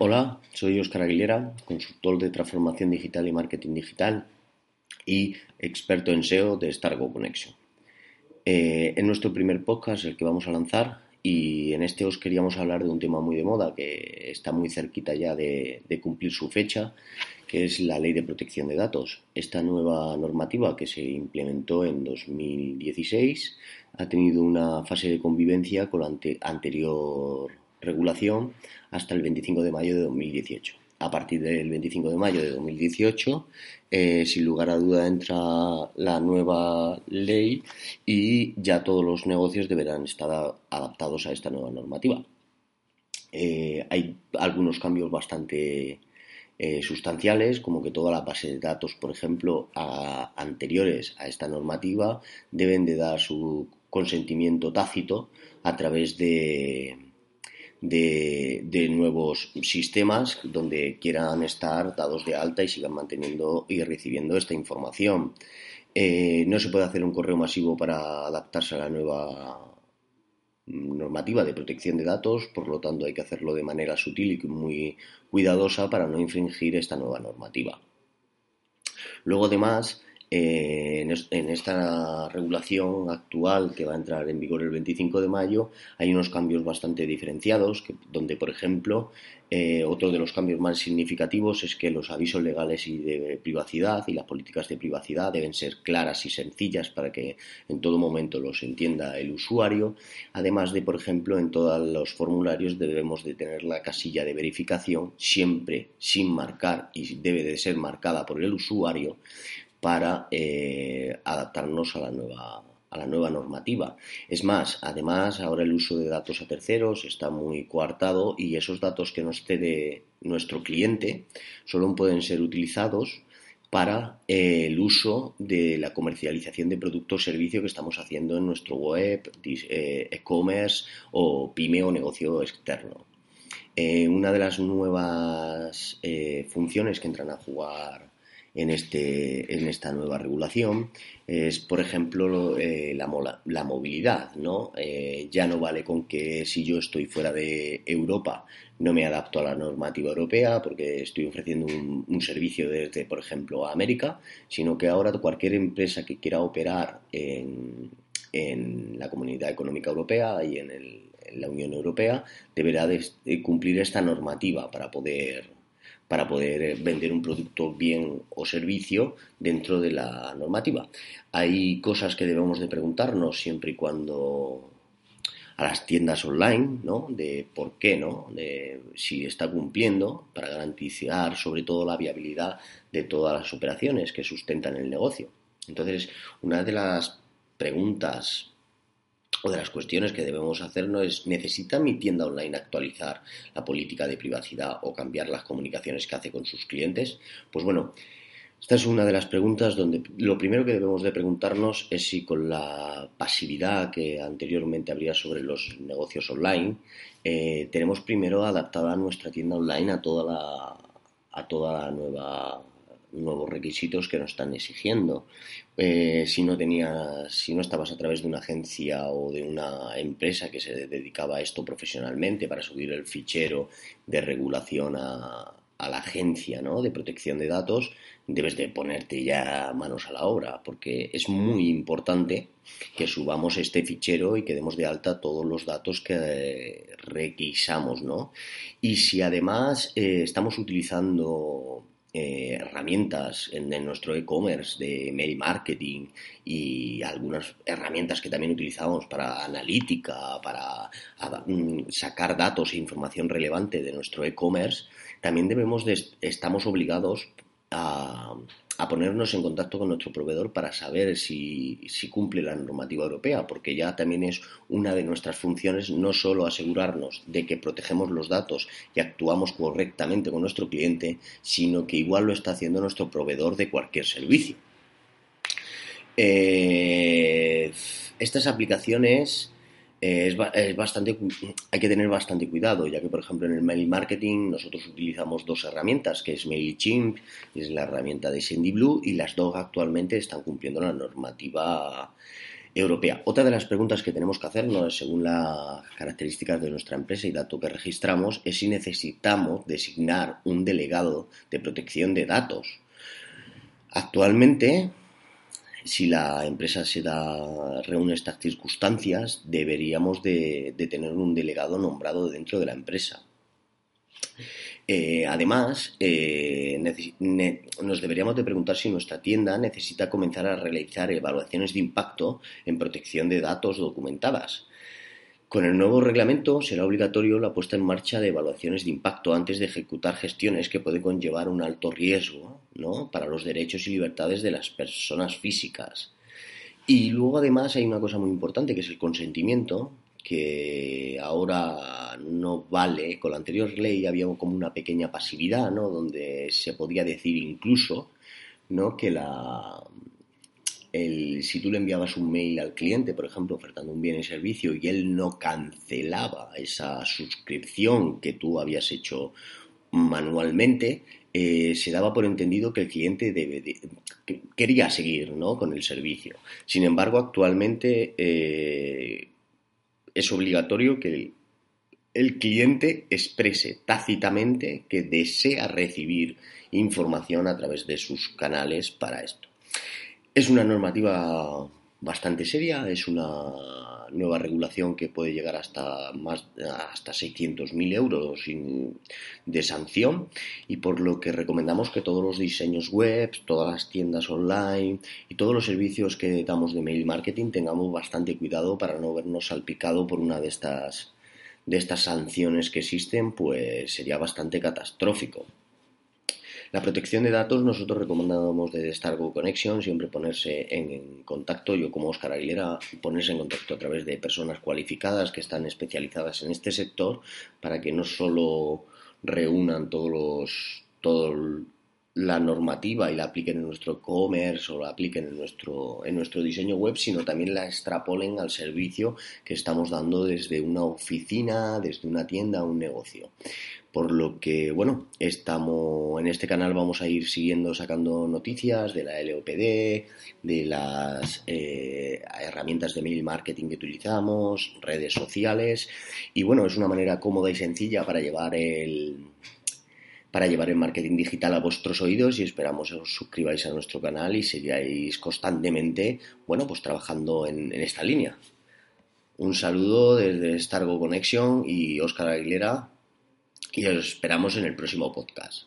Hola, soy Óscar Aguilera, consultor de transformación digital y marketing digital y experto en SEO de Stargo Connection. Eh, en nuestro primer podcast, el que vamos a lanzar, y en este os queríamos hablar de un tema muy de moda que está muy cerquita ya de, cumplir su fecha, que es la Ley de Protección de Datos. Esta nueva normativa que se implementó en 2016 ha tenido una fase de convivencia con la anterior regulación hasta el 25 de mayo de 2018. A partir del 25 de mayo de 2018, eh, sin lugar a duda, entra la nueva ley y ya todos los negocios deberán estar adaptados a esta nueva normativa. Eh, hay algunos cambios bastante eh, sustanciales, como que toda la base de datos, por ejemplo, anteriores a esta normativa, deben de dar su consentimiento tácito a través de, de, nuevos sistemas donde quieran estar dados de alta y sigan manteniendo y recibiendo esta información. Eh, no se puede hacer un correo masivo para adaptarse a la nueva normativa de protección de datos, por lo tanto hay que hacerlo de manera sutil y muy cuidadosa para no infringir esta nueva normativa. Luego además eh, en, esta regulación actual que va a entrar en vigor el 25 de mayo hay unos cambios bastante diferenciados, donde, por ejemplo, eh, otro de los cambios más significativos es que los avisos legales y de privacidad y las políticas de privacidad deben ser claras y sencillas para que en todo momento los entienda el usuario. Además de, por ejemplo, en todos los formularios debemos de tener la casilla de verificación siempre sin marcar y debe de ser marcada por el usuario para eh, adaptarnos a la nueva a la nueva normativa. Es más, además, ahora el uso de datos a terceros está muy coartado y esos datos que nos cede nuestro cliente solo pueden ser utilizados para eh, el uso de la comercialización de productos o servicios que estamos haciendo en nuestro web, eh, e-commerce o pyme o negocio externo. una de las nuevas funciones que entran a jugar en, este, en esta nueva regulación es, por ejemplo, eh, la, la, movilidad. ¿no? Eh, ya no vale con que si yo estoy fuera de Europa no me adapto a la normativa europea porque estoy ofreciendo un, servicio desde, por ejemplo, América, sino que ahora cualquier empresa que quiera operar en, en la Comunidad Económica Europea y en, en la Unión Europea deberá de cumplir esta normativa para poder para poder eh, vender un producto, bien o servicio dentro de la normativa. Hay cosas que debemos de preguntarnos siempre y cuando a las tiendas online, ¿no? De por qué, ¿no? De si está cumpliendo para garantizar sobre todo la viabilidad de todas las operaciones que sustentan el negocio. Entonces, una de las preguntas o de las cuestiones que debemos hacernos es, ¿necesita mi tienda online actualizar la política de privacidad o cambiar las comunicaciones que hace con sus clientes? Pues bueno, esta es una de las preguntas donde lo primero que debemos de preguntarnos es si con la pasividad que anteriormente habría sobre los negocios online, eh, tenemos primero adaptada nuestra tienda online a toda la, a toda la nueva nuevos requisitos que nos están exigiendo. Eh, si no tenías, si no estabas a través de una agencia o de una empresa que se dedicaba a esto profesionalmente para subir el fichero de regulación a, a la agencia ¿no? de protección de datos, debes de ponerte ya manos a la obra, porque es muy importante que subamos este fichero y que demos de alta todos los datos que requisamos, ¿no? Y si además eh, estamos utilizando eh, herramientas en, nuestro e-commerce de mail marketing y algunas herramientas que también utilizamos para analítica, para mm, sacar datos e información relevante de nuestro e-commerce, también debemos de, estamos obligados a, a ponernos en contacto con nuestro proveedor para saber si, cumple la normativa europea, porque ya también es una de nuestras funciones no solo asegurarnos de que protegemos los datos y actuamos correctamente con nuestro cliente, sino que igual lo está haciendo nuestro proveedor de cualquier servicio. Eh, estas aplicaciones es, bastante, hay que tener bastante cuidado, ya que, por ejemplo, en el mail marketing nosotros utilizamos dos herramientas, que es MailChimp, es la herramienta de SendyBlue, y las dos actualmente están cumpliendo la normativa europea. Otra de las preguntas que tenemos que hacernos, según las características de nuestra empresa y datos que registramos, es si necesitamos designar un delegado de protección de datos. Actualmente, si la empresa se da, reúne estas circunstancias, deberíamos de, tener un delegado nombrado dentro de la empresa. Eh, además, eh, nos deberíamos de preguntar si nuestra tienda necesita comenzar a realizar evaluaciones de impacto en protección de datos documentadas. Con el nuevo reglamento será obligatorio la puesta en marcha de evaluaciones de impacto antes de ejecutar gestiones que pueden conllevar un alto riesgo para los derechos y libertades de las personas físicas. Y luego además hay una cosa muy importante que es el consentimiento, que ahora no vale. Con la anterior ley había como una pequeña pasividad, ¿no? Donde se podía decir incluso, ¿no? Que la, si tú le enviabas un mail al cliente, por ejemplo, ofertando un bien y servicio, y él no cancelaba esa suscripción que tú habías hecho manualmente, eh, se daba por entendido que el cliente quería seguir con el servicio. Sin embargo, actualmente eh, es obligatorio que el cliente exprese tácitamente que desea recibir información a través de sus canales para esto. Es una normativa bastante seria, es una nueva regulación que puede llegar hasta más hasta 600.000 euros de sanción y por lo que recomendamos que todos los diseños web, todas las tiendas online y todos los servicios que damos de mail marketing tengamos bastante cuidado para no vernos salpicado por una de estas de estas sanciones que existen, pues sería bastante catastrófico. La protección de datos nosotros recomendamos de Stargo Connection siempre ponerse en, contacto, yo como Oscar Aguilera, ponerse en contacto a través de personas cualificadas que están especializadas en este sector para que no solo reúnan todos los, todo la normativa y la apliquen en nuestro e-commerce o la apliquen en nuestro, en nuestro diseño web, sino también la extrapolen al servicio que estamos dando desde una oficina, desde una tienda, un negocio. Por lo que, bueno, estamos en este canal vamos a ir siguiendo sacando noticias de la LOPD, de las eh, herramientas de mail marketing que utilizamos, redes sociales y bueno, es una manera cómoda y sencilla para llevar el para llevar el marketing digital a vuestros oídos y esperamos que os suscribáis a nuestro canal y sigáis constantemente, bueno, pues trabajando en, en esta línea. Un saludo desde Stargo Connection y Óscar Aguilera y os esperamos en el próximo podcast.